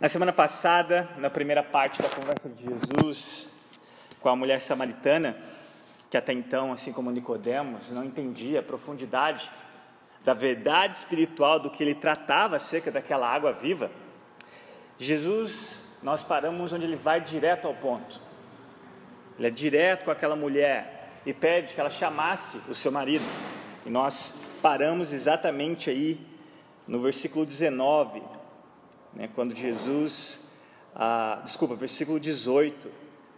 Na semana passada, na primeira parte da conversa de Jesus com a mulher samaritana, que até então, assim como Nicodemos, não entendia a profundidade da verdade espiritual do que ele tratava acerca daquela água viva, Jesus, nós paramos onde ele vai direto ao ponto. Ele é direto com aquela mulher e pede que ela chamasse o seu marido. E nós paramos exatamente aí no versículo 19, né, quando Jesus, ah, desculpa, versículo 18,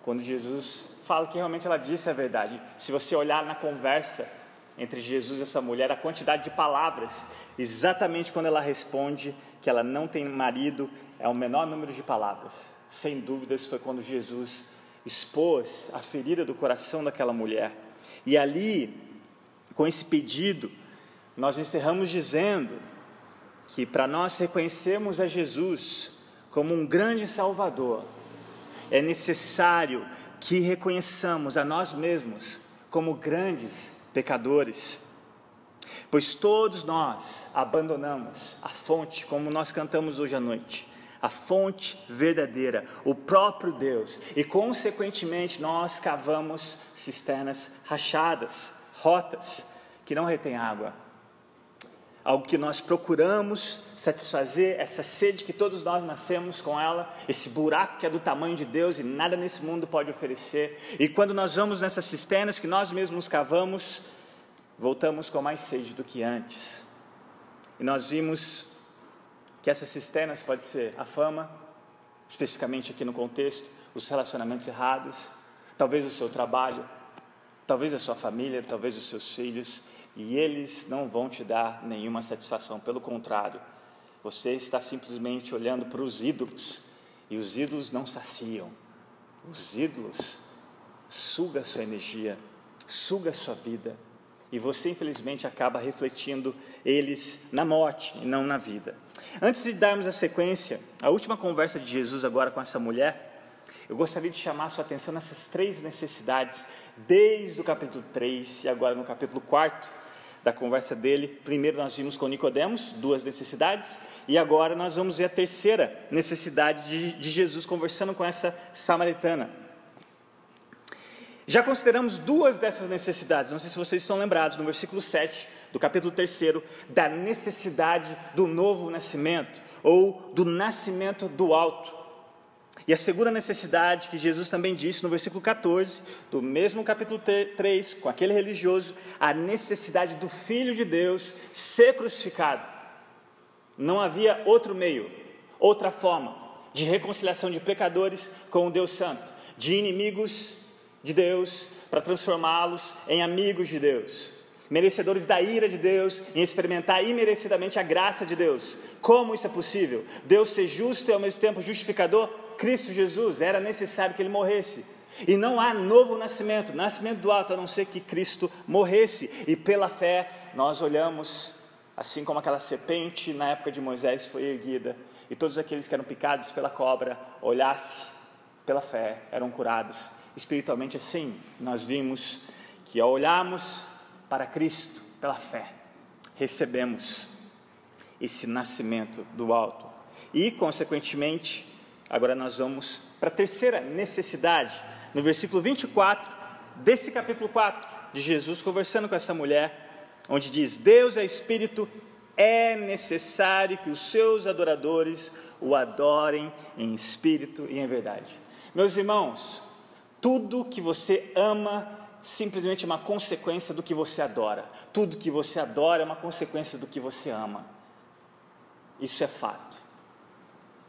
quando Jesus fala que realmente ela disse a verdade. Se você olhar na conversa entre Jesus e essa mulher, a quantidade de palavras, exatamente quando ela responde que ela não tem marido, é o menor número de palavras. Sem dúvidas foi quando Jesus expôs a ferida do coração daquela mulher. E ali, com esse pedido, nós encerramos dizendo que para nós reconhecermos a Jesus como um grande Salvador, é necessário que reconheçamos a nós mesmos como grandes pecadores. Pois todos nós abandonamos a fonte, como nós cantamos hoje à noite, a fonte verdadeira, o próprio Deus, e consequentemente nós cavamos cisternas rachadas, rotas, que não retêm água algo que nós procuramos satisfazer, essa sede que todos nós nascemos com ela, esse buraco que é do tamanho de Deus e nada nesse mundo pode oferecer. E quando nós vamos nessas cisternas que nós mesmos cavamos, voltamos com mais sede do que antes. E nós vimos que essas cisternas pode ser a fama, especificamente aqui no contexto, os relacionamentos errados, talvez o seu trabalho, talvez a sua família, talvez os seus filhos, e eles não vão te dar nenhuma satisfação, pelo contrário, você está simplesmente olhando para os ídolos, e os ídolos não saciam, os ídolos sugam a sua energia, sugam a sua vida, e você infelizmente acaba refletindo eles na morte e não na vida. Antes de darmos a sequência, a última conversa de Jesus agora com essa mulher, eu gostaria de chamar a sua atenção nessas três necessidades, desde o capítulo 3 e agora no capítulo 4 da conversa dele. Primeiro nós vimos com Nicodemos, duas necessidades, e agora nós vamos ver a terceira necessidade de, de Jesus conversando com essa samaritana. Já consideramos duas dessas necessidades, não sei se vocês estão lembrados, no versículo 7 do capítulo 3, da necessidade do novo nascimento, ou do nascimento do alto. E a segunda necessidade que Jesus também disse no versículo 14, do mesmo capítulo 3, com aquele religioso, a necessidade do Filho de Deus ser crucificado. Não havia outro meio, outra forma de reconciliação de pecadores com o Deus Santo, de inimigos de Deus, para transformá-los em amigos de Deus merecedores da ira de Deus, em experimentar imerecidamente a graça de Deus. Como isso é possível? Deus ser justo e ao mesmo tempo justificador? Cristo Jesus, era necessário que ele morresse. E não há novo nascimento, nascimento do alto, a não ser que Cristo morresse. E pela fé, nós olhamos, assim como aquela serpente na época de Moisés foi erguida, e todos aqueles que eram picados pela cobra, olhasse pela fé, eram curados. Espiritualmente, assim, nós vimos que ao olharmos para Cristo pela fé, recebemos esse nascimento do alto. E, consequentemente, agora nós vamos para a terceira necessidade, no versículo 24 desse capítulo 4 de Jesus conversando com essa mulher, onde diz: Deus é Espírito, é necessário que os seus adoradores o adorem em espírito e em verdade. Meus irmãos, tudo que você ama simplesmente uma consequência do que você adora. Tudo que você adora é uma consequência do que você ama. Isso é fato.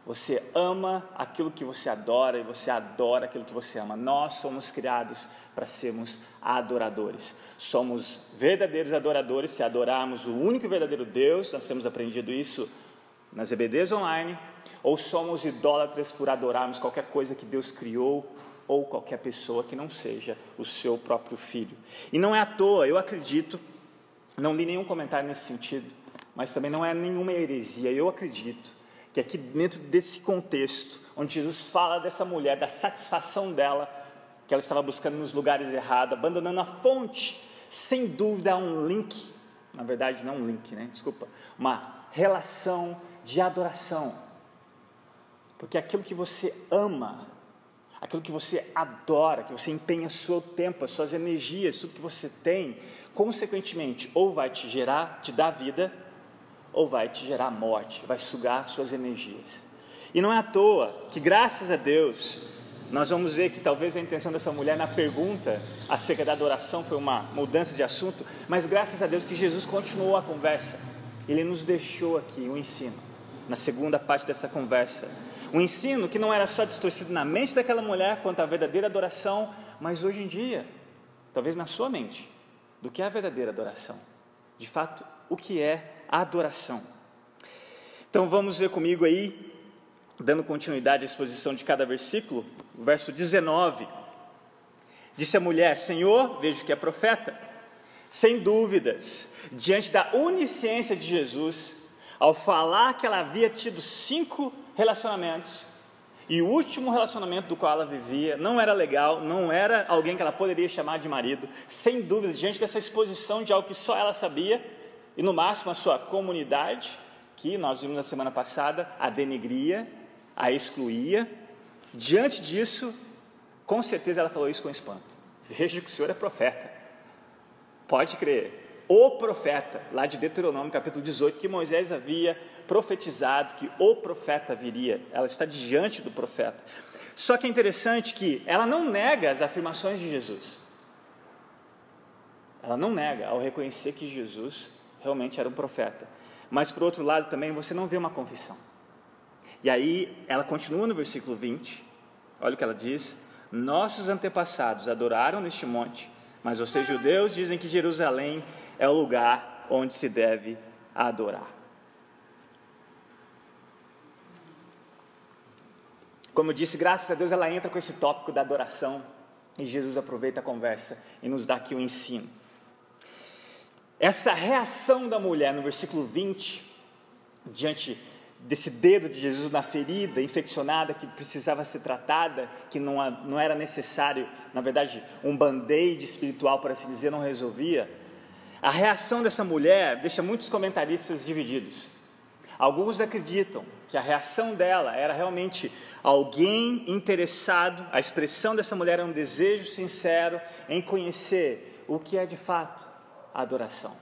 Você ama aquilo que você adora e você adora aquilo que você ama. Nós somos criados para sermos adoradores. Somos verdadeiros adoradores se adorarmos o único e verdadeiro Deus. Nós temos aprendido isso nas EBDs online. Ou somos idólatras por adorarmos qualquer coisa que Deus criou ou qualquer pessoa que não seja o seu próprio filho. E não é à toa, eu acredito, não li nenhum comentário nesse sentido, mas também não é nenhuma heresia, eu acredito que aqui dentro desse contexto, onde Jesus fala dessa mulher, da satisfação dela, que ela estava buscando nos lugares errados, abandonando a fonte, sem dúvida há um link, na verdade não um link, né? Desculpa, uma relação de adoração Porque aquilo que você ama, aquilo que você adora, que você empenha seu tempo, as suas energias, tudo que você tem, consequentemente, ou vai te gerar, te dar vida, ou vai te gerar morte, vai sugar suas energias. E não é à toa que, graças a Deus, nós vamos ver que talvez a intenção dessa mulher na pergunta acerca da adoração foi uma mudança de assunto, mas graças a Deus que Jesus continuou a conversa. Ele nos deixou aqui um ensino, na segunda parte dessa conversa. Um ensino que não era só distorcido na mente daquela mulher quanto à verdadeira adoração, mas hoje em dia, talvez na sua mente, do que é a verdadeira adoração. De fato, o que é adoração. Então vamos ver comigo aí, dando continuidade à exposição de cada versículo, o verso 19. Disse a mulher: Senhor, vejo que é profeta. Sem dúvidas, diante da onisciência de Jesus, ao falar que ela havia tido cinco relacionamentos, e o último relacionamento do qual ela vivia não era legal, não era alguém que ela poderia chamar de marido, sem dúvidas, diante dessa exposição de algo que só ela sabia, e no máximo a sua comunidade, que nós vimos na semana passada, a denegria, a excluía. Diante disso, com certeza ela falou isso com espanto. Veja que o Senhor é profeta. Pode crer. O profeta, lá de Deuteronômio capítulo 18, que Moisés havia profetizado que o profeta viria. Ela está diante do profeta. Só que é interessante que ela não nega as afirmações de Jesus. Ela não nega ao reconhecer que Jesus realmente era um profeta. Mas por outro lado também você não vê uma confissão. E aí ela continua no versículo 20, olha o que ela diz: Nossos antepassados adoraram neste monte, mas vocês judeus dizem que Jerusalém é o lugar onde se deve adorar. Como eu disse, graças a Deus ela entra com esse tópico da adoração e Jesus aproveita a conversa e nos dá aqui o um ensino. Essa reação da mulher no versículo 20, diante desse dedo de Jesus na ferida infeccionada que precisava ser tratada, que não, não era necessário, na verdade, um band-aid espiritual, por assim dizer, não resolvia. A reação dessa mulher deixa muitos comentaristas divididos. Alguns acreditam que a reação dela era realmente alguém interessado, a expressão dessa mulher é um desejo sincero em conhecer o que é de fato a adoração?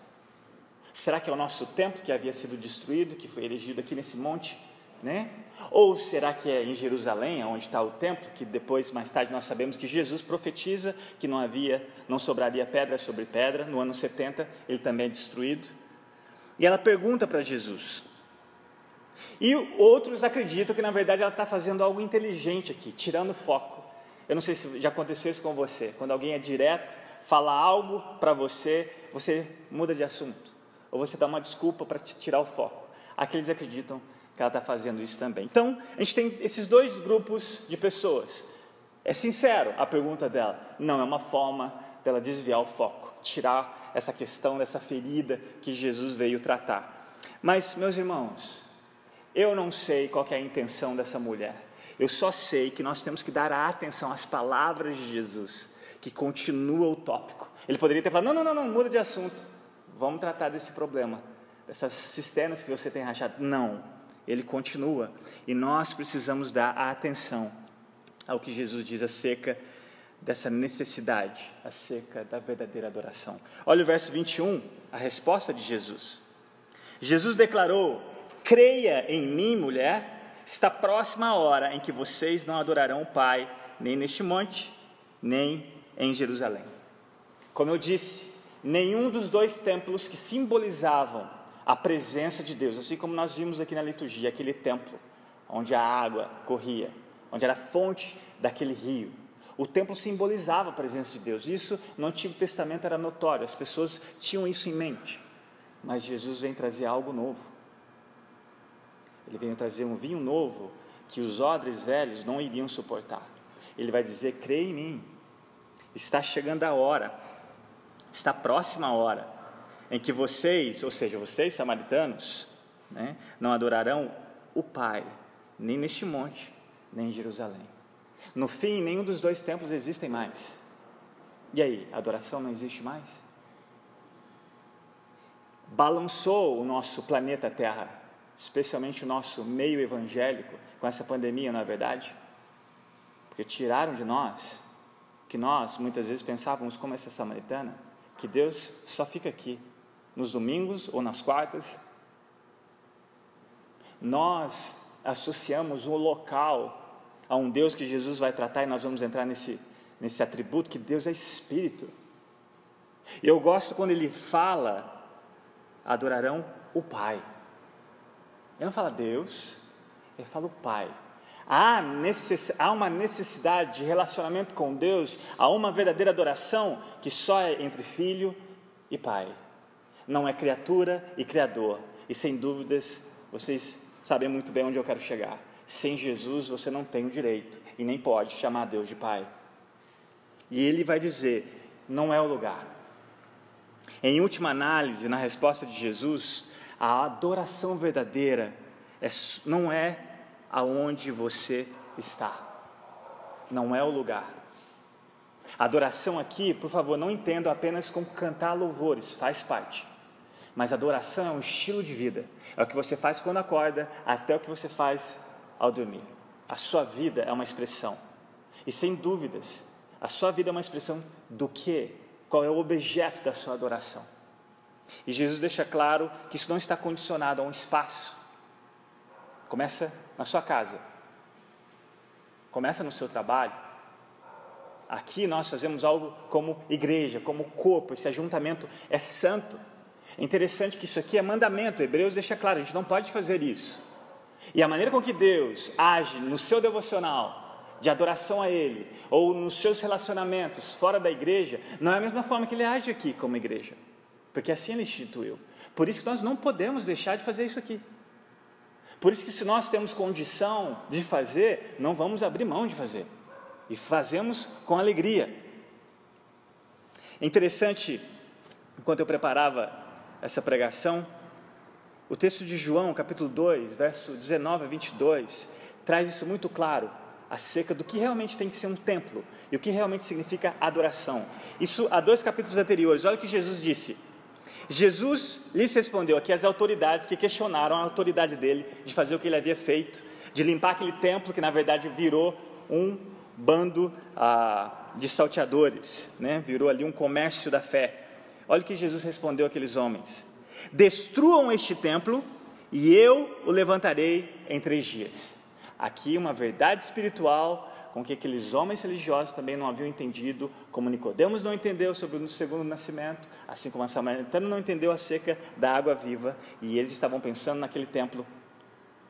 Será que é o nosso templo que havia sido destruído, que foi erigido aqui nesse monte? Né? Ou será que é em Jerusalém, onde está o templo, que depois, mais tarde, nós sabemos que Jesus profetiza que não havia, não sobraria pedra sobre pedra, no ano 70 ele também é destruído. E ela pergunta para Jesus. E outros acreditam que na verdade ela está fazendo algo inteligente aqui, tirando foco. Eu não sei se já aconteceu isso com você, quando alguém é direto, fala algo para você, você muda de assunto, ou você dá uma desculpa para tirar o foco. Aqueles acreditam que ela está fazendo isso também. Então, a gente tem esses dois grupos de pessoas. É sincero a pergunta dela, não é uma forma dela desviar o foco, tirar essa questão dessa ferida que Jesus veio tratar. Mas, meus irmãos, eu não sei qual é a intenção dessa mulher. Eu só sei que nós temos que dar atenção às palavras de Jesus que continua o tópico. Ele poderia ter falado: não, não, não, não, muda de assunto. Vamos tratar desse problema, dessas cisternas que você tem rachado. Não, ele continua. E nós precisamos dar atenção ao que Jesus diz acerca dessa necessidade, acerca da verdadeira adoração. Olha o verso 21, a resposta de Jesus. Jesus declarou: Creia em mim, mulher, está próxima a hora em que vocês não adorarão o Pai, nem neste monte, nem em Jerusalém. Como eu disse, nenhum dos dois templos que simbolizavam a presença de Deus, assim como nós vimos aqui na liturgia, aquele templo onde a água corria, onde era a fonte daquele rio. O templo simbolizava a presença de Deus. Isso no Antigo Testamento era notório, as pessoas tinham isso em mente. Mas Jesus vem trazer algo novo. Ele vem trazer um vinho novo que os odres velhos não iriam suportar. Ele vai dizer: creia em mim, Está chegando a hora, está próxima a hora, em que vocês, ou seja, vocês samaritanos, né, não adorarão o Pai, nem neste monte, nem em Jerusalém. No fim, nenhum dos dois templos existem mais. E aí, a adoração não existe mais? Balançou o nosso planeta Terra especialmente o nosso meio evangélico, com essa pandemia, na é verdade, porque tiraram de nós que nós muitas vezes pensávamos como essa samaritana, que Deus só fica aqui nos domingos ou nas quartas. Nós associamos o local a um Deus que Jesus vai tratar e nós vamos entrar nesse nesse atributo que Deus é espírito. E eu gosto quando ele fala adorarão o Pai. Ele não fala Deus, ele fala o Pai. Há, necess... há uma necessidade de relacionamento com Deus, há uma verdadeira adoração que só é entre filho e pai. Não é criatura e criador. E sem dúvidas, vocês sabem muito bem onde eu quero chegar. Sem Jesus você não tem o direito e nem pode chamar Deus de pai. E ele vai dizer: não é o lugar. Em última análise, na resposta de Jesus, a adoração verdadeira é, não é aonde você está, não é o lugar. Adoração aqui, por favor, não entendo apenas como cantar louvores, faz parte. Mas adoração é um estilo de vida, é o que você faz quando acorda, até o que você faz ao dormir. A sua vida é uma expressão, e sem dúvidas, a sua vida é uma expressão do que? Qual é o objeto da sua adoração? E Jesus deixa claro que isso não está condicionado a um espaço. Começa na sua casa. Começa no seu trabalho. Aqui nós fazemos algo como igreja, como corpo, esse ajuntamento é santo. É interessante que isso aqui é mandamento, Hebreus deixa claro, a gente não pode fazer isso. E a maneira com que Deus age no seu devocional, de adoração a Ele, ou nos seus relacionamentos fora da igreja, não é a mesma forma que Ele age aqui como igreja, porque assim Ele instituiu. Por isso que nós não podemos deixar de fazer isso aqui. Por isso que se nós temos condição de fazer, não vamos abrir mão de fazer. E fazemos com alegria. É interessante, enquanto eu preparava essa pregação, o texto de João, capítulo 2, verso 19 a 22, traz isso muito claro acerca do que realmente tem que ser um templo e o que realmente significa adoração. Isso há dois capítulos anteriores. Olha o que Jesus disse. Jesus lhes respondeu aqui as autoridades que questionaram a autoridade dele de fazer o que ele havia feito, de limpar aquele templo que na verdade virou um bando ah, de salteadores, né? virou ali um comércio da fé. Olha o que Jesus respondeu àqueles homens: Destruam este templo e eu o levantarei em três dias aqui uma verdade espiritual com que aqueles homens religiosos também não haviam entendido, como Nicodemos não entendeu sobre o segundo nascimento, assim como a samaritana não entendeu acerca da água viva, e eles estavam pensando naquele templo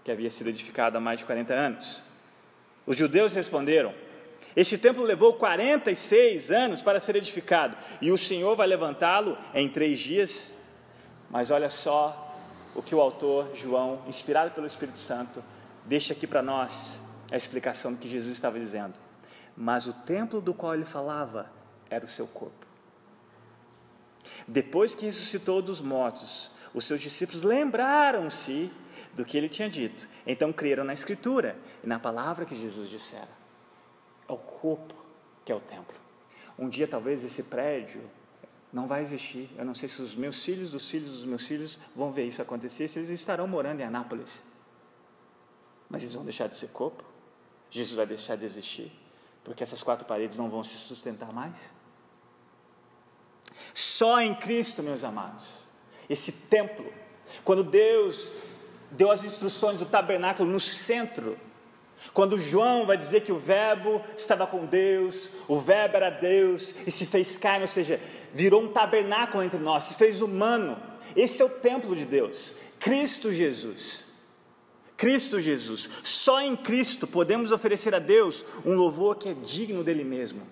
que havia sido edificado há mais de 40 anos. Os judeus responderam: Este templo levou 46 anos para ser edificado, e o Senhor vai levantá-lo em três dias. Mas olha só o que o autor João, inspirado pelo Espírito Santo, deixa aqui para nós a explicação do que Jesus estava dizendo. Mas o templo do qual ele falava era o seu corpo. Depois que ressuscitou dos mortos, os seus discípulos lembraram-se do que ele tinha dito. Então creram na Escritura e na palavra que Jesus dissera. É o corpo que é o templo. Um dia, talvez, esse prédio não vai existir. Eu não sei se os meus filhos, dos filhos dos meus filhos, vão ver isso acontecer, se eles estarão morando em Anápolis. Mas eles vão deixar de ser corpo? Jesus vai deixar de existir? Porque essas quatro paredes não vão se sustentar mais? Só em Cristo, meus amados, esse templo, quando Deus deu as instruções do tabernáculo no centro, quando João vai dizer que o Verbo estava com Deus, o Verbo era Deus e se fez carne, ou seja, virou um tabernáculo entre nós, se fez humano. Esse é o templo de Deus, Cristo Jesus. Cristo Jesus. Só em Cristo podemos oferecer a Deus um louvor que é digno dele mesmo.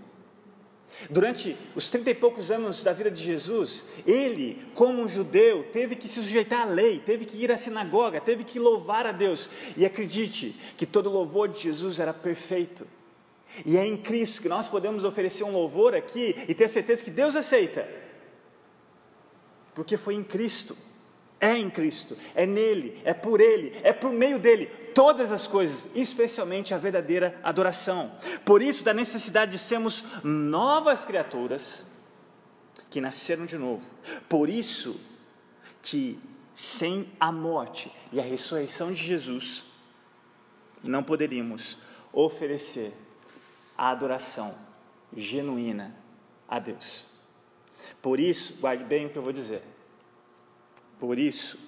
Durante os trinta e poucos anos da vida de Jesus, ele, como um judeu, teve que se sujeitar à lei, teve que ir à sinagoga, teve que louvar a Deus. E acredite que todo louvor de Jesus era perfeito. E é em Cristo que nós podemos oferecer um louvor aqui e ter certeza que Deus aceita. Porque foi em Cristo é em Cristo, é nele, é por ele, é por meio dele, todas as coisas, especialmente a verdadeira adoração. Por isso, da necessidade de sermos novas criaturas que nasceram de novo. Por isso que sem a morte e a ressurreição de Jesus, não poderíamos oferecer a adoração genuína a Deus. Por isso, guarde bem o que eu vou dizer. Por isso,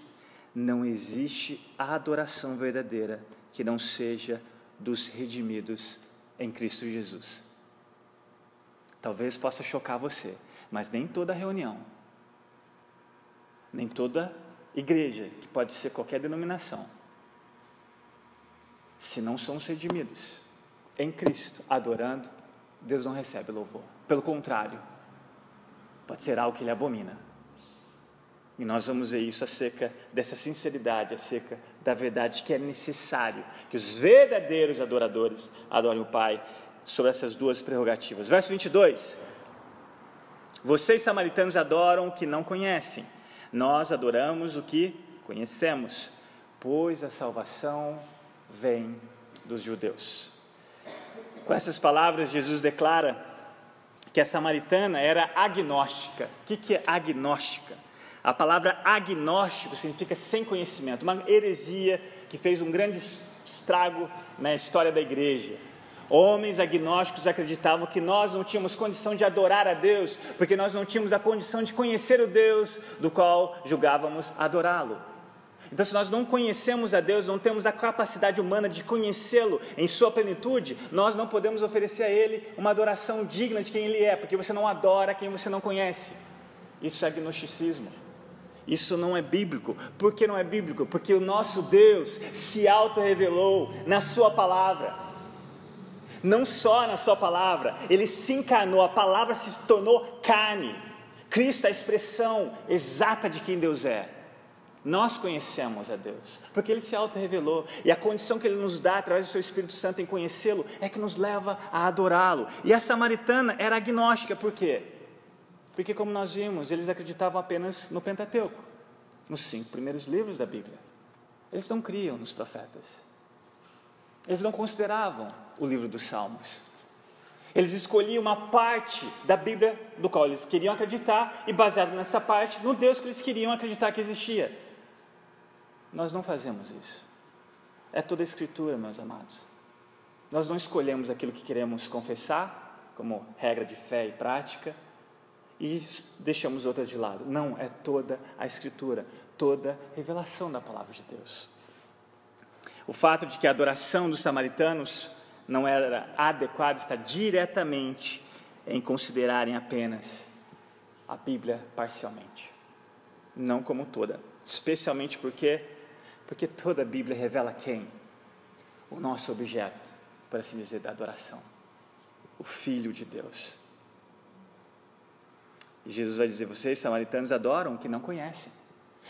não existe adoração verdadeira que não seja dos redimidos em Cristo Jesus. Talvez possa chocar você, mas nem toda reunião, nem toda igreja, que pode ser qualquer denominação, se não somos redimidos em Cristo, adorando, Deus não recebe louvor. Pelo contrário, pode ser algo que ele abomina. E nós vamos ver isso acerca dessa sinceridade, acerca da verdade que é necessário que os verdadeiros adoradores adorem o Pai sobre essas duas prerrogativas. Verso 22. Vocês samaritanos adoram o que não conhecem nós adoramos o que conhecemos, pois a salvação vem dos judeus. Com essas palavras, Jesus declara que a samaritana era agnóstica. O que é agnóstica? A palavra agnóstico significa sem conhecimento, uma heresia que fez um grande estrago na história da igreja. Homens agnósticos acreditavam que nós não tínhamos condição de adorar a Deus, porque nós não tínhamos a condição de conhecer o Deus do qual julgávamos adorá-lo. Então, se nós não conhecemos a Deus, não temos a capacidade humana de conhecê-lo em sua plenitude, nós não podemos oferecer a Ele uma adoração digna de quem Ele é, porque você não adora quem você não conhece. Isso é agnosticismo. Isso não é bíblico. Por que não é bíblico? Porque o nosso Deus se auto-revelou na Sua palavra não só na Sua palavra, Ele se encarnou, a palavra se tornou carne. Cristo é a expressão exata de quem Deus é. Nós conhecemos a Deus, porque Ele se auto-revelou, e a condição que Ele nos dá através do Seu Espírito Santo em conhecê-lo é que nos leva a adorá-lo. E a samaritana era agnóstica, por quê? Porque, como nós vimos, eles acreditavam apenas no Pentateuco, nos cinco primeiros livros da Bíblia. Eles não criam nos profetas. Eles não consideravam o livro dos Salmos. Eles escolhiam uma parte da Bíblia do qual eles queriam acreditar e, baseado nessa parte, no Deus que eles queriam acreditar que existia. Nós não fazemos isso. É toda a Escritura, meus amados. Nós não escolhemos aquilo que queremos confessar, como regra de fé e prática, e deixamos outras de lado. Não, é toda a Escritura, toda a revelação da palavra de Deus. O fato de que a adoração dos samaritanos não era adequada está diretamente em considerarem apenas a Bíblia parcialmente, não como toda, especialmente porque porque toda a Bíblia revela quem? O nosso objeto, por assim dizer, da adoração, o Filho de Deus. E Jesus vai dizer: vocês samaritanos adoram o que não conhecem.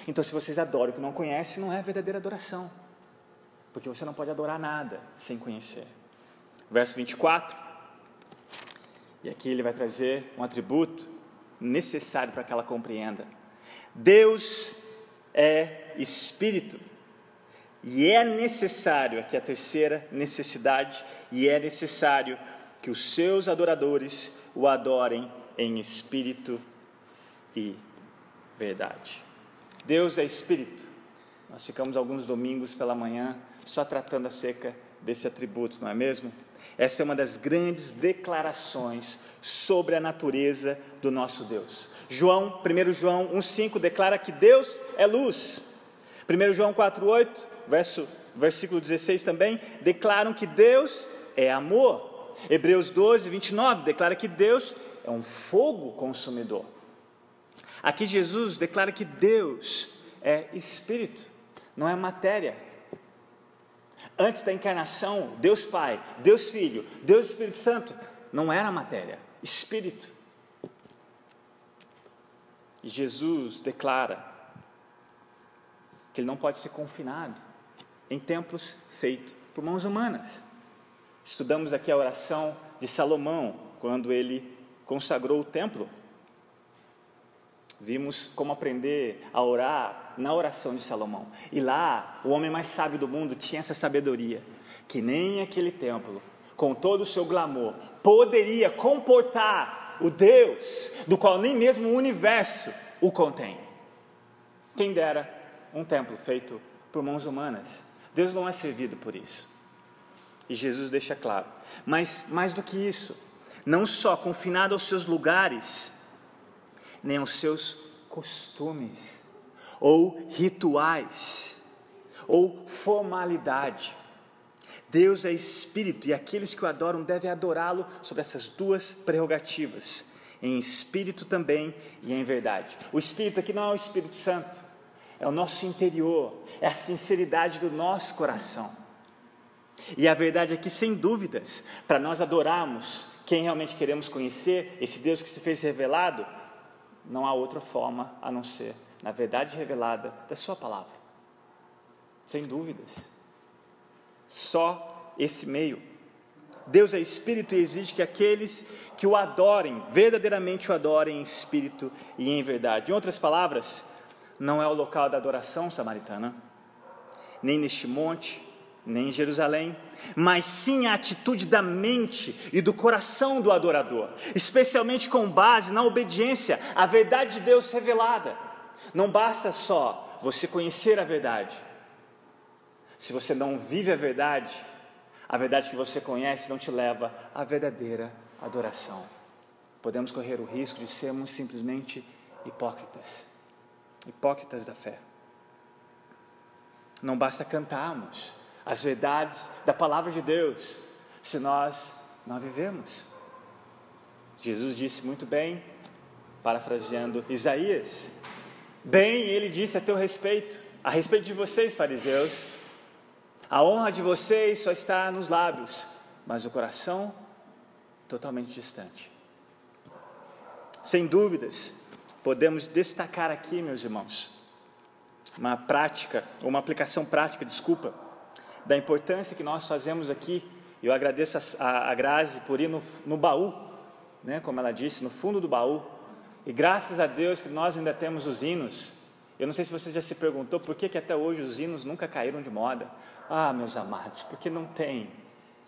Então, se vocês adoram o que não conhecem, não é verdadeira adoração porque você não pode adorar nada sem conhecer. Verso 24, e aqui ele vai trazer um atributo necessário para que ela compreenda. Deus é espírito. E é necessário, aqui a terceira necessidade, e é necessário que os seus adoradores o adorem em espírito e verdade. Deus é espírito. Nós ficamos alguns domingos pela manhã só tratando acerca desse atributo, não é mesmo? Essa é uma das grandes declarações sobre a natureza do nosso Deus. João, 1 João 1,5 declara que Deus é luz. 1 João 4,8, verso, versículo 16 também, declaram que Deus é amor. Hebreus 12, 29 declara que Deus é um fogo consumidor. Aqui Jesus declara que Deus é espírito, não é matéria. Antes da encarnação, Deus Pai, Deus Filho, Deus Espírito Santo não era matéria, espírito. E Jesus declara que ele não pode ser confinado em templos feitos por mãos humanas. Estudamos aqui a oração de Salomão, quando ele consagrou o templo. Vimos como aprender a orar na oração de Salomão. E lá, o homem mais sábio do mundo tinha essa sabedoria, que nem aquele templo, com todo o seu glamour, poderia comportar o Deus do qual nem mesmo o universo o contém. Quem dera um templo feito por mãos humanas. Deus não é servido por isso. E Jesus deixa claro. Mas mais do que isso, não só confinado aos seus lugares, nem aos seus costumes, ou rituais, ou formalidade. Deus é espírito e aqueles que o adoram devem adorá-lo sobre essas duas prerrogativas, em espírito também e em verdade. O espírito aqui não é o Espírito Santo, é o nosso interior, é a sinceridade do nosso coração. E a verdade é que, sem dúvidas, para nós adorarmos quem realmente queremos conhecer, esse Deus que se fez revelado, não há outra forma a não ser na verdade revelada da Sua palavra. Sem dúvidas. Só esse meio. Deus é espírito e exige que aqueles que o adorem, verdadeiramente o adorem em espírito e em verdade. Em outras palavras, não é o local da adoração samaritana, nem neste monte, nem em Jerusalém, mas sim a atitude da mente e do coração do adorador, especialmente com base na obediência à verdade de Deus revelada. Não basta só você conhecer a verdade, se você não vive a verdade, a verdade que você conhece não te leva à verdadeira adoração. Podemos correr o risco de sermos simplesmente hipócritas hipócritas da fé. Não basta cantarmos as verdades da palavra de Deus se nós não vivemos. Jesus disse muito bem, parafraseando Isaías: Bem, ele disse a teu respeito, a respeito de vocês, fariseus, a honra de vocês só está nos lábios, mas o coração totalmente distante. Sem dúvidas, podemos destacar aqui, meus irmãos, uma prática, uma aplicação prática, desculpa, da importância que nós fazemos aqui. Eu agradeço a, a, a Grazi por ir no, no baú, né, como ela disse, no fundo do baú. E graças a Deus que nós ainda temos os hinos. Eu não sei se você já se perguntou por que, que até hoje os hinos nunca caíram de moda. Ah, meus amados, porque não tem,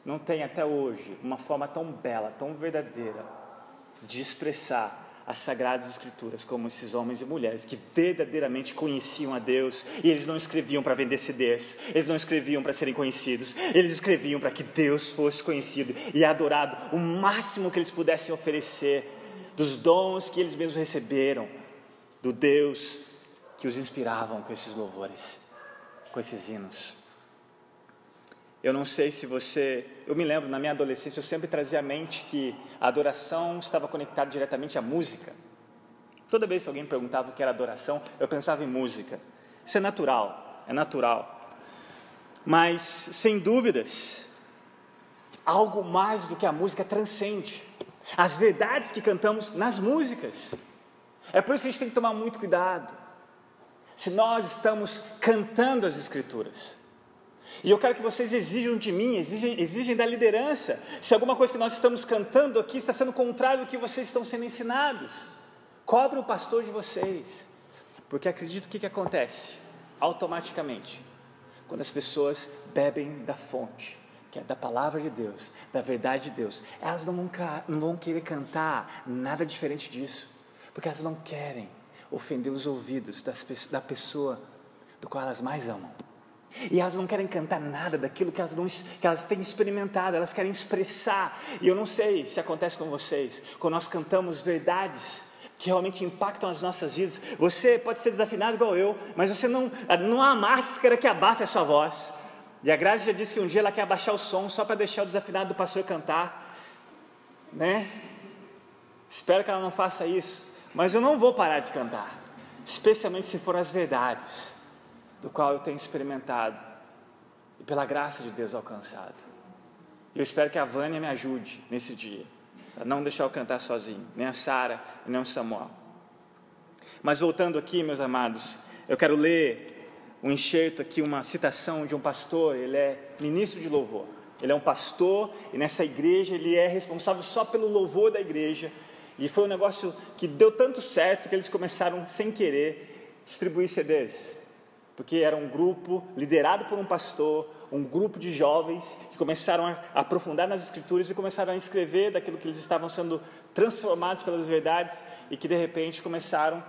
não tem até hoje uma forma tão bela, tão verdadeira de expressar as sagradas escrituras como esses homens e mulheres que verdadeiramente conheciam a Deus e eles não escreviam para vender CDs, eles não escreviam para serem conhecidos, eles escreviam para que Deus fosse conhecido e adorado o máximo que eles pudessem oferecer dos dons que eles mesmos receberam do Deus que os inspiravam com esses louvores, com esses hinos. Eu não sei se você. Eu me lembro, na minha adolescência, eu sempre trazia à mente que a adoração estava conectada diretamente à música. Toda vez que alguém perguntava o que era adoração, eu pensava em música. Isso é natural, é natural. Mas, sem dúvidas, algo mais do que a música transcende as verdades que cantamos nas músicas. É por isso que a gente tem que tomar muito cuidado. Se nós estamos cantando as Escrituras, e eu quero que vocês exijam de mim, exigem, exigem da liderança, se alguma coisa que nós estamos cantando aqui está sendo contrário do que vocês estão sendo ensinados. Cobre o pastor de vocês, porque acredito que que acontece automaticamente quando as pessoas bebem da fonte, que é da palavra de Deus, da verdade de Deus, elas não vão, não vão querer cantar nada diferente disso, porque elas não querem ofender os ouvidos das, da pessoa do qual elas mais amam. E elas não querem cantar nada daquilo que elas, não, que elas têm experimentado, elas querem expressar. E eu não sei se acontece com vocês, quando nós cantamos verdades que realmente impactam as nossas vidas. Você pode ser desafinado igual eu, mas você não, não há máscara que abafe a sua voz. E a Grazi já disse que um dia ela quer abaixar o som só para deixar o desafinado do pastor cantar, né? Espero que ela não faça isso, mas eu não vou parar de cantar, especialmente se for as verdades do qual eu tenho experimentado e pela graça de Deus alcançado. Eu espero que a Vânia me ajude nesse dia, a não deixar eu cantar sozinho, nem a Sara, nem o Samuel. Mas voltando aqui, meus amados, eu quero ler um enxerto aqui, uma citação de um pastor, ele é ministro de louvor. Ele é um pastor e nessa igreja ele é responsável só pelo louvor da igreja. E foi um negócio que deu tanto certo que eles começaram, sem querer, distribuir CDs porque era um grupo liderado por um pastor, um grupo de jovens que começaram a aprofundar nas escrituras e começaram a escrever daquilo que eles estavam sendo transformados pelas verdades e que de repente começaram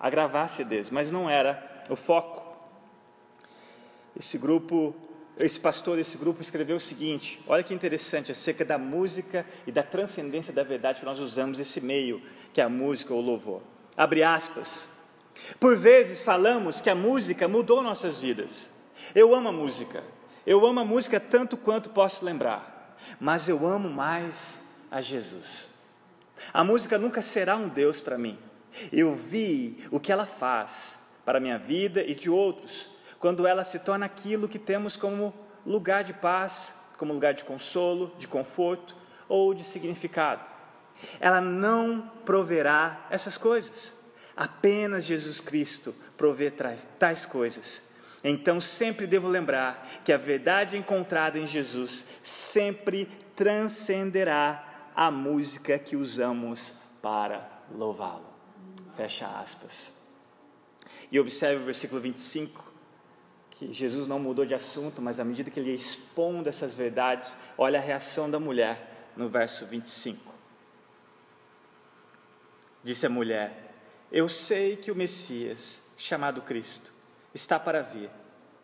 a gravar CDs, mas não era o foco. esse grupo, esse pastor desse grupo escreveu o seguinte: olha que interessante, acerca da música e da transcendência da verdade que nós usamos esse meio, que é a música ou o louvor. Abre aspas. Por vezes falamos que a música mudou nossas vidas. Eu amo a música. Eu amo a música tanto quanto posso lembrar, mas eu amo mais a Jesus. A música nunca será um Deus para mim. Eu vi o que ela faz para a minha vida e de outros, quando ela se torna aquilo que temos como lugar de paz, como lugar de consolo, de conforto ou de significado. Ela não proverá essas coisas. Apenas Jesus Cristo provê tais coisas. Então sempre devo lembrar que a verdade encontrada em Jesus sempre transcenderá a música que usamos para louvá-lo. Fecha aspas. E observe o versículo 25, que Jesus não mudou de assunto, mas à medida que ele ia expondo essas verdades, olha a reação da mulher no verso 25. Disse a mulher: Eu sei que o Messias, chamado Cristo, está para vir.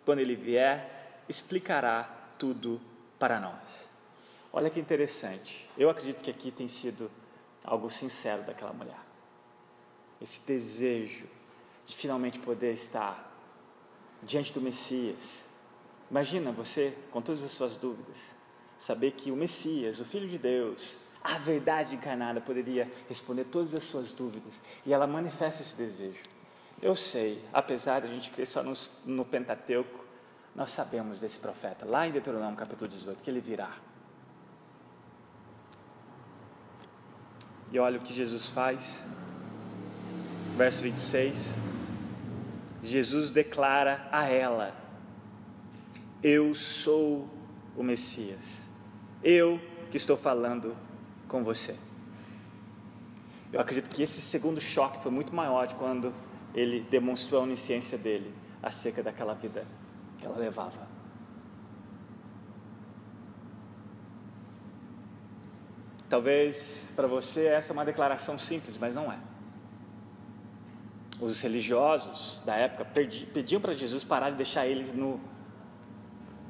Quando ele vier, explicará tudo para nós. Olha que interessante. Eu acredito que aqui tem sido algo sincero daquela mulher. Esse desejo de finalmente poder estar diante do Messias. Imagina você, com todas as suas dúvidas, saber que o Messias, o Filho de Deus, a verdade encarnada, poderia responder todas as suas dúvidas e ela manifesta esse desejo. Eu sei, apesar de a gente crer só no, no Pentateuco, nós sabemos desse profeta, lá em Deuteronômio capítulo 18, que ele virá. E olha o que Jesus faz, verso 26. Jesus declara a ela: Eu sou o Messias, eu que estou falando com você. Eu acredito que esse segundo choque foi muito maior de quando ele demonstrou a onisciência dele acerca daquela vida que ela levava. Talvez para você essa é uma declaração simples, mas não é. Os religiosos da época pediam para Jesus parar de deixar eles no,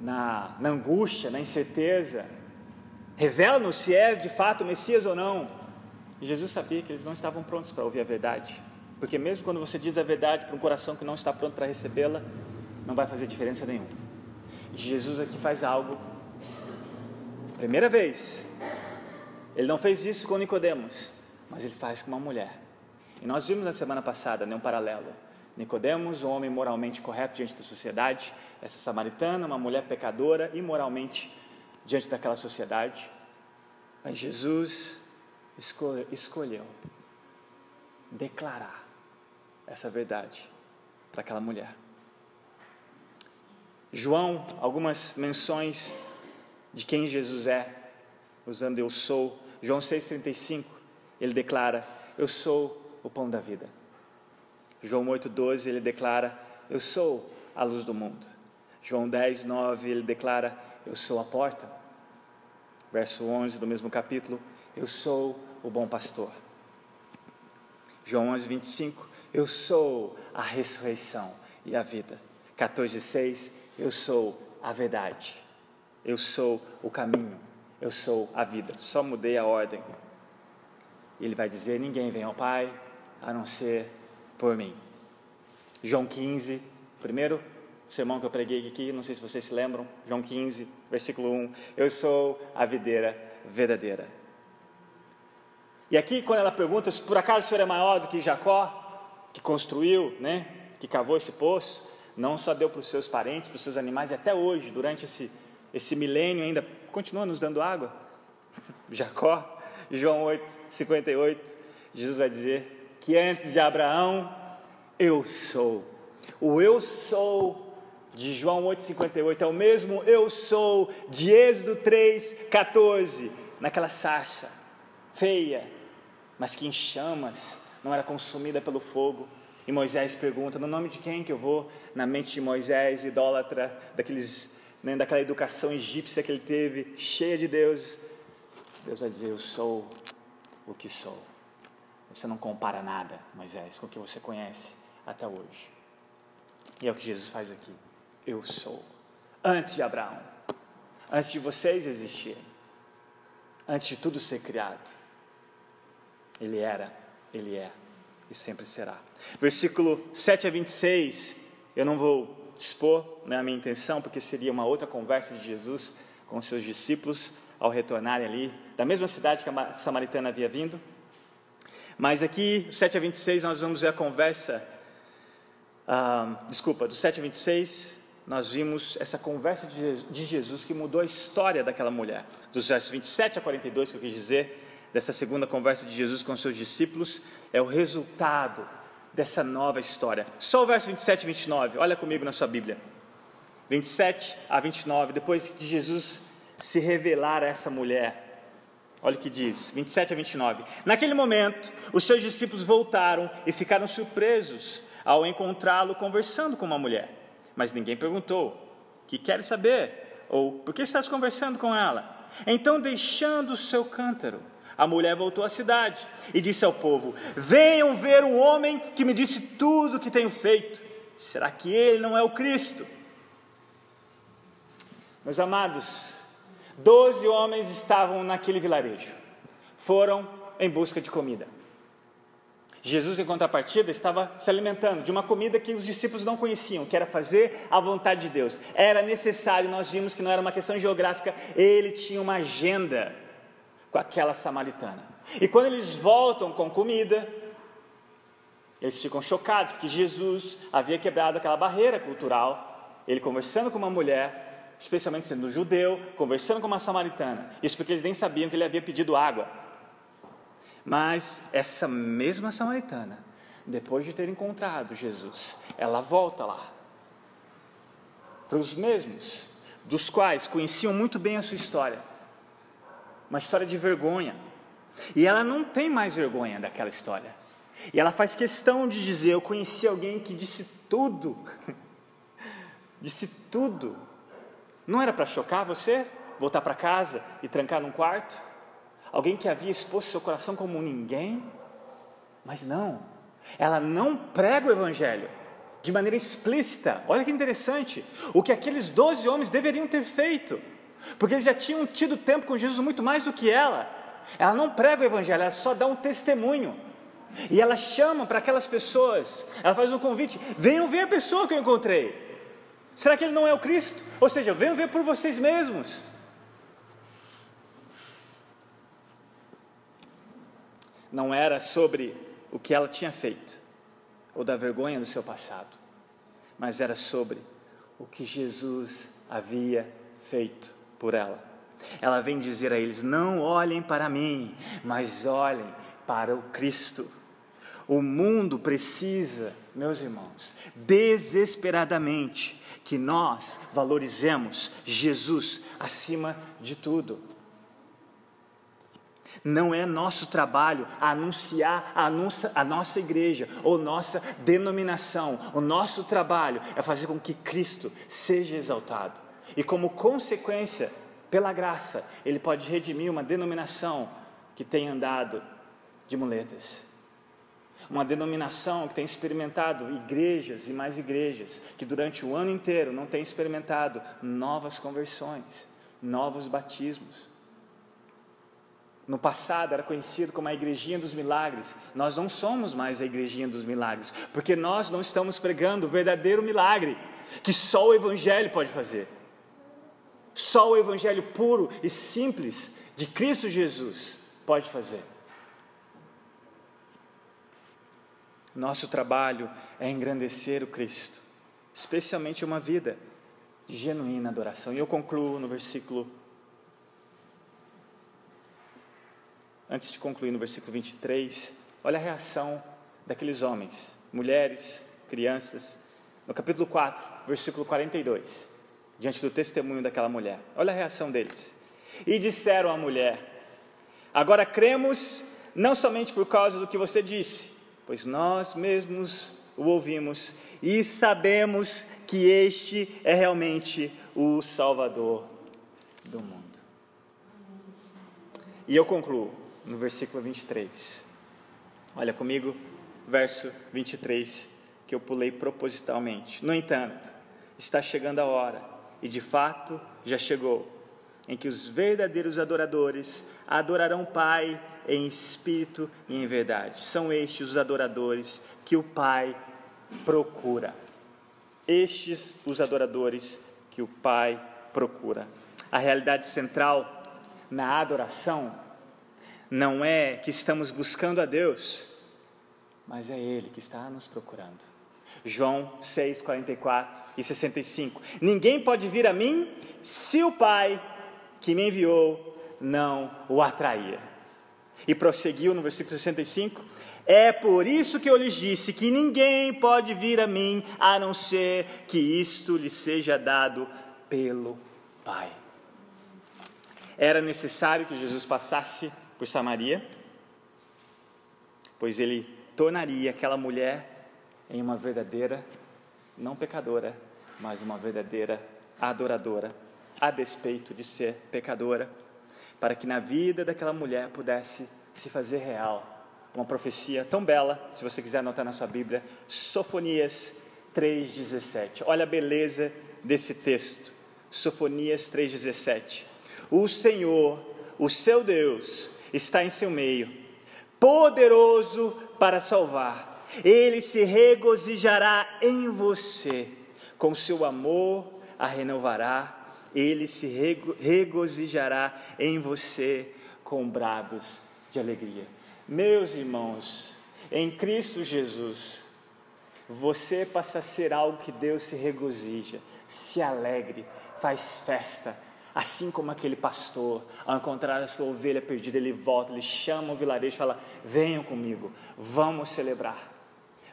na, na angústia, na incerteza. Revela-nos se é de fato o Messias ou não. E Jesus sabia que eles não estavam prontos para ouvir a verdade. Porque mesmo quando você diz a verdade para um coração que não está pronto para recebê-la, não vai fazer diferença nenhuma. E Jesus aqui faz algo. Primeira vez. Ele não fez isso com Nicodemos, mas ele faz com uma mulher. E nós vimos na semana passada né, um paralelo. Nicodemos, um homem moralmente correto diante da sociedade, essa samaritana, uma mulher pecadora, imoralmente diante daquela sociedade. Mas Jesus escolheu declarar essa verdade para aquela mulher. João, algumas menções de quem Jesus é, usando eu sou. João 6,35, ele declara: Eu sou o pão da vida. João 8,12, ele declara: Eu sou a luz do mundo. João 10, 9, ele declara: Eu sou a porta. Verso 11 do mesmo capítulo: Eu sou o bom pastor. João 11, 25, eu sou a ressurreição e a vida. 14, 6, eu sou a verdade. Eu sou o caminho. Eu sou a vida. Só mudei a ordem. Ele vai dizer: Ninguém vem ao Pai a não ser por mim. João 15, primeiro sermão que eu preguei aqui, não sei se vocês se lembram. João 15, versículo 1. Eu sou a videira verdadeira e aqui, quando ela pergunta se por acaso o senhor é maior do que Jacó, que construiu, né, que cavou esse poço, não só deu para os seus parentes, para os seus animais, e até hoje, durante esse, esse milênio ainda, continua nos dando água. Jacó, João 8, 58, Jesus vai dizer que antes de Abraão, eu sou. O eu sou de João 8,58 é o mesmo eu sou de Êxodo 3,14, naquela sarça feia, mas que em chamas, não era consumida pelo fogo. E Moisés pergunta: no nome de quem que eu vou? Na mente de Moisés, idólatra, daqueles, né, daquela educação egípcia que ele teve, cheia de Deus. Deus vai dizer: Eu sou o que sou. Você não compara nada, Moisés, com o que você conhece até hoje. E é o que Jesus faz aqui. Eu sou. Antes de Abraão, antes de vocês existirem, antes de tudo ser criado, Ele era, Ele é e sempre será. Versículo 7 a 26, eu não vou expor né, a minha intenção, porque seria uma outra conversa de Jesus com seus discípulos ao retornarem ali, da mesma cidade que a samaritana havia vindo. Mas aqui, 7 a 26, nós vamos ver a conversa, ah, desculpa, do 7 a 26, nós vimos essa conversa de Jesus que mudou a história daquela mulher. Dos versos 27 a 42, que eu quis dizer, dessa segunda conversa de Jesus com seus discípulos, é o resultado dessa nova história. Só o verso 27 e 29, olha comigo na sua Bíblia. 27 a 29, depois de Jesus se revelar a essa mulher. Olha o que diz, 27 a 29. Naquele momento, os seus discípulos voltaram e ficaram surpresos ao encontrá-lo conversando com uma mulher. Mas ninguém perguntou: Que queres saber? Ou por que estás conversando com ela? Então, deixando o seu cântaro, a mulher voltou à cidade e disse ao povo: Venham ver um homem que me disse tudo o que tenho feito. Será que ele não é o Cristo? Meus amados, doze homens estavam naquele vilarejo. Foram em busca de comida. Jesus, em contrapartida, estava se alimentando de uma comida que os discípulos não conheciam, que era fazer a vontade de Deus. Era necessário, nós vimos que não era uma questão geográfica, ele tinha uma agenda com aquela samaritana. E quando eles voltam com comida, eles ficam chocados, porque Jesus havia quebrado aquela barreira cultural. Ele conversando com uma mulher, especialmente sendo judeu, conversando com uma samaritana. Isso porque eles nem sabiam que ele havia pedido água. Mas essa mesma samaritana, depois de ter encontrado Jesus, ela volta lá para os mesmos, dos quais conheciam muito bem a sua história uma história de vergonha. E ela não tem mais vergonha daquela história. E ela faz questão de dizer: Eu conheci alguém que disse tudo. disse tudo. Não era para chocar você? Voltar para casa e trancar num quarto? Alguém que havia exposto seu coração como ninguém? Mas não. Ela não prega o Evangelho de maneira explícita. Olha que interessante. O que aqueles doze homens deveriam ter feito porque eles já tinham tido tempo com Jesus muito mais do que ela. Ela não prega o evangelho, ela só dá um testemunho. E ela chama para aquelas pessoas, ela faz um convite: venham ver a pessoa que eu encontrei. Será que ele não é o Cristo? Ou seja, venham ver por vocês mesmos. Não era sobre o que ela tinha feito, ou da vergonha do seu passado, mas era sobre o que Jesus havia feito por ela. Ela vem dizer a eles: não olhem para mim, mas olhem para o Cristo. O mundo precisa, meus irmãos, desesperadamente, que nós valorizemos Jesus acima de tudo. Não é nosso trabalho anunciar a, nossa, a nossa igreja ou nossa denominação. O nosso trabalho é fazer com que Cristo seja exaltado. E como consequência, pela graça, Ele pode redimir uma denominação que tem andado de muletas. Uma denominação que tem experimentado igrejas e mais igrejas, que durante o ano inteiro não tem experimentado novas conversões, novos batismos. No passado era conhecido como a Igrejinha dos Milagres. Nós não somos mais a Igrejinha dos Milagres, porque nós não estamos pregando o verdadeiro milagre que só o Evangelho pode fazer. Só o Evangelho puro e simples de Cristo Jesus pode fazer. Nosso trabalho é engrandecer o Cristo, especialmente uma vida de genuína adoração. E eu concluo no versículo. Antes de concluir no versículo 23, olha a reação daqueles homens, mulheres, crianças, no capítulo 4, versículo 42 diante do testemunho daquela mulher. Olha a reação deles. E disseram à mulher: Agora cremos não somente por causa do que você disse, pois nós mesmos o ouvimos e sabemos que este é realmente o Salvador do mundo. E eu concluo no versículo 23. Olha comigo, verso 23, que eu pulei propositalmente. No entanto, está chegando a hora, e de fato já chegou, em que os verdadeiros adoradores adorarão o Pai em espírito e em verdade. São estes os adoradores que o Pai procura. Estes os adoradores que o Pai procura. A realidade central na adoração não é que estamos buscando a Deus, mas é Ele que está nos procurando. João 6, 44 e 65. Ninguém pode vir a mim se o Pai que me enviou não o atrair. E prosseguiu no versículo 65: É por isso que eu lhes disse que ninguém pode vir a mim a não ser que isto lhe seja dado pelo Pai. Era necessário que Jesus passasse por Samaria, pois ele tornaria aquela mulher em uma verdadeira, não pecadora, mas uma verdadeira adoradora, a despeito de ser pecadora para que na vida daquela mulher pudesse se fazer real uma profecia tão bela, se você quiser anotar na sua Bíblia, Sofonias 3,17. Olha a beleza desse texto. Sofonias 3,17. O Senhor, o seu Deus, está em seu meio, poderoso para salvar. Ele se regozijará em você, com seu amor a renovará ele se regozijará em você com brados de alegria. Meus irmãos, em Cristo Jesus, você passa a ser algo que Deus se regozija, se alegre, faz festa, assim como aquele pastor, ao encontrar a sua ovelha perdida, ele volta, ele chama o vilarejo e fala: Venham comigo, vamos celebrar,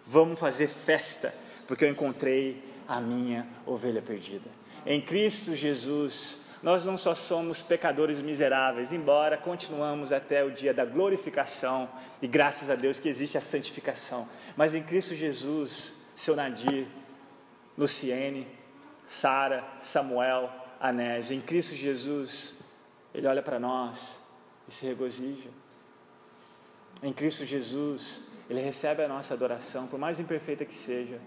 vamos fazer festa, porque eu encontrei a minha ovelha perdida. Em Cristo Jesus, nós não só somos pecadores miseráveis, embora continuamos até o dia da glorificação, e graças a Deus que existe a santificação, mas em Cristo Jesus, seu Nadir, Luciene, Sara, Samuel, Anésio, em Cristo Jesus, Ele olha para nós e se regozija. Em Cristo Jesus, Ele recebe a nossa adoração, por mais imperfeita que seja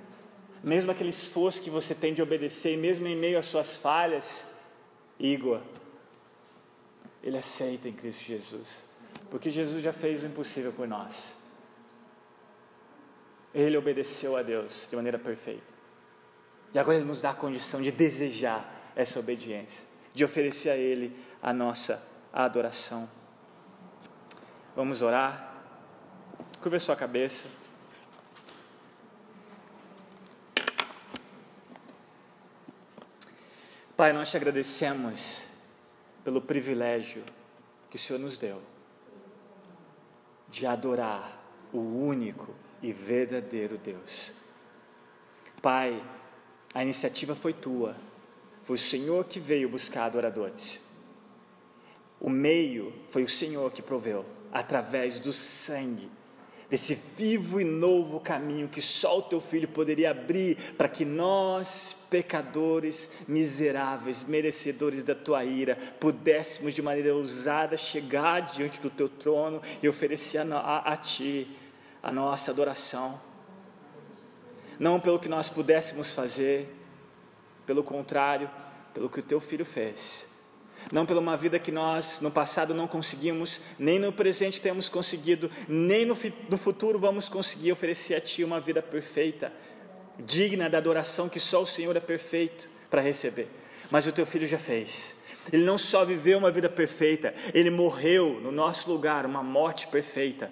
mesmo aquele esforço que você tem de obedecer, mesmo em meio às suas falhas, Igor, ele aceita em Cristo Jesus, porque Jesus já fez o impossível por nós. Ele obedeceu a Deus de maneira perfeita. E agora Ele nos dá a condição de desejar essa obediência, de oferecer a Ele a nossa adoração. Vamos orar. Curva sua cabeça. Pai, nós te agradecemos pelo privilégio que o Senhor nos deu de adorar o único e verdadeiro Deus. Pai, a iniciativa foi tua, foi o Senhor que veio buscar adoradores. O meio foi o Senhor que proveu, através do sangue desse vivo e novo caminho que só o teu filho poderia abrir para que nós, pecadores, miseráveis, merecedores da tua ira, pudéssemos de maneira ousada chegar diante do teu trono e oferecer a, a, a ti a nossa adoração. Não pelo que nós pudéssemos fazer, pelo contrário, pelo que o teu filho fez não pela uma vida que nós no passado não conseguimos, nem no presente temos conseguido, nem no, no futuro vamos conseguir oferecer a Ti uma vida perfeita, digna da adoração que só o Senhor é perfeito para receber. Mas o Teu Filho já fez. Ele não só viveu uma vida perfeita, ele morreu no nosso lugar, uma morte perfeita.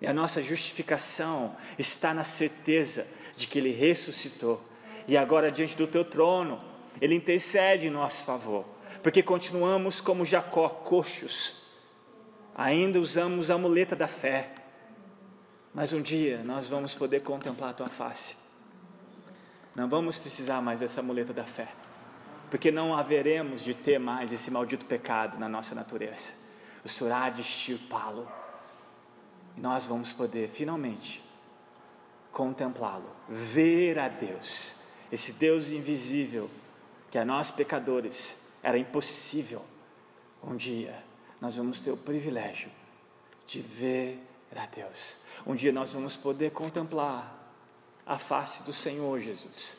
E a nossa justificação está na certeza de que ele ressuscitou. E agora, diante do teu trono, ele intercede em nosso favor porque continuamos como Jacó, coxos, ainda usamos a muleta da fé, mas um dia nós vamos poder contemplar a tua face. Não vamos precisar mais dessa muleta da fé, porque não haveremos de ter mais esse maldito pecado na nossa natureza. O Senhor há de extirpá-lo. E nós vamos poder finalmente contemplá-lo, ver a Deus, esse Deus invisível que a nós pecadores era impossível. Um dia nós vamos ter o privilégio de ver a Deus. Um dia nós vamos poder contemplar a face do Senhor Jesus.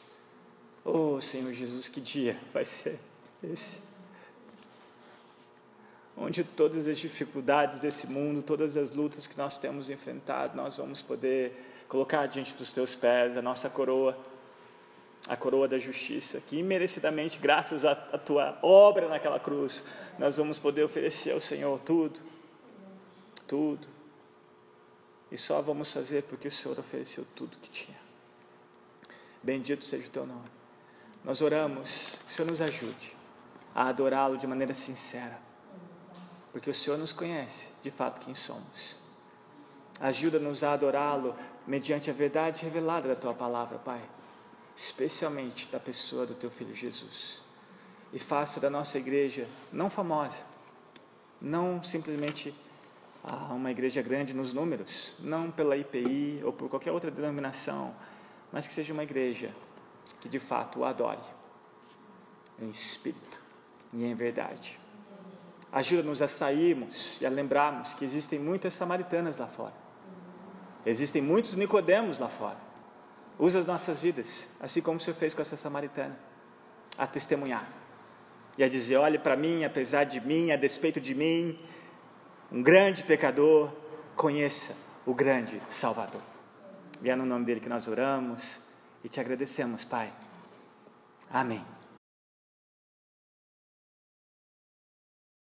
Oh, Senhor Jesus, que dia vai ser esse? Onde todas as dificuldades desse mundo, todas as lutas que nós temos enfrentado, nós vamos poder colocar diante dos teus pés a nossa coroa, a coroa da justiça, que imerecidamente, graças à, à tua obra naquela cruz, nós vamos poder oferecer ao Senhor tudo, tudo. E só vamos fazer porque o Senhor ofereceu tudo que tinha. Bendito seja o teu nome. Nós oramos, que o Senhor nos ajude a adorá-lo de maneira sincera, porque o Senhor nos conhece de fato quem somos. Ajuda-nos a adorá-lo mediante a verdade revelada da tua palavra, Pai, especialmente da pessoa do teu filho Jesus. E faça da nossa igreja não famosa, não simplesmente uma igreja grande nos números, não pela IPI ou por qualquer outra denominação, mas que seja uma igreja que de fato o adore em espírito e em verdade. Ajuda-nos a sairmos e a lembrarmos que existem muitas samaritanas lá fora. Existem muitos Nicodemos lá fora. Usa as nossas vidas, assim como o Senhor fez com essa samaritana, a testemunhar e a dizer: olhe para mim, apesar de mim, a despeito de mim, um grande pecador, conheça o grande Salvador. E é no nome dele que nós oramos e te agradecemos, Pai. Amém.